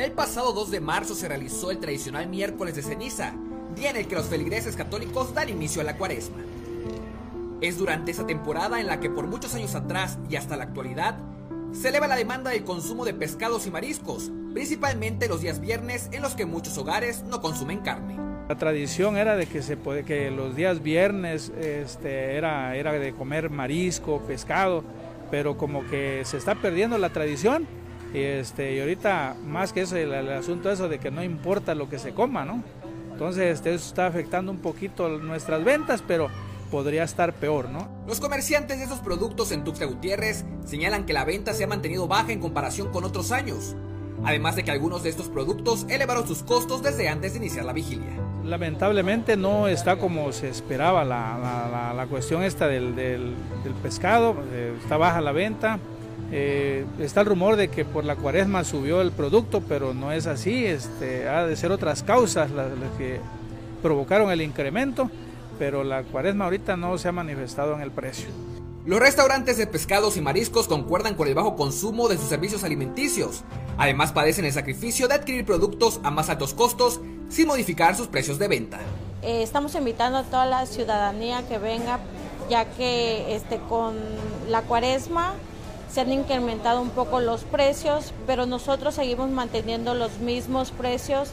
El pasado 2 de marzo se realizó el tradicional miércoles de ceniza, día en el que los feligreses católicos dan inicio a la cuaresma. Es durante esa temporada en la que por muchos años atrás y hasta la actualidad se eleva la demanda del consumo de pescados y mariscos, principalmente los días viernes en los que muchos hogares no consumen carne. La tradición era de que se puede que los días viernes este, era, era de comer marisco, pescado, pero como que se está perdiendo la tradición y, este, y ahorita más que eso el, el asunto eso de que no importa lo que se coma, ¿no? Entonces este, eso está afectando un poquito nuestras ventas, pero podría estar peor, ¿no? Los comerciantes de esos productos en Tuxtla Gutiérrez señalan que la venta se ha mantenido baja en comparación con otros años, además de que algunos de estos productos elevaron sus costos desde antes de iniciar la vigilia. Lamentablemente no está como se esperaba la, la, la, la cuestión esta del, del, del pescado, eh, está baja la venta, eh, está el rumor de que por la cuaresma subió el producto, pero no es así, este, ha de ser otras causas las, las que provocaron el incremento, pero la cuaresma ahorita no se ha manifestado en el precio. Los restaurantes de pescados y mariscos concuerdan con el bajo consumo de sus servicios alimenticios. Además padecen el sacrificio de adquirir productos a más altos costos sin modificar sus precios de venta. Eh, estamos invitando a toda la ciudadanía que venga, ya que este, con la cuaresma se han incrementado un poco los precios, pero nosotros seguimos manteniendo los mismos precios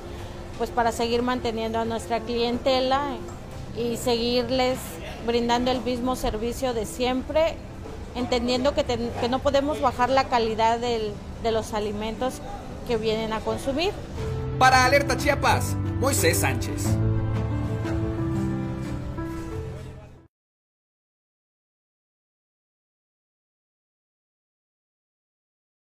pues para seguir manteniendo a nuestra clientela y seguirles brindando el mismo servicio de siempre, entendiendo que, que no podemos bajar la calidad del, de los alimentos que vienen a consumir. Para Alerta Chiapas, Moisés Sánchez.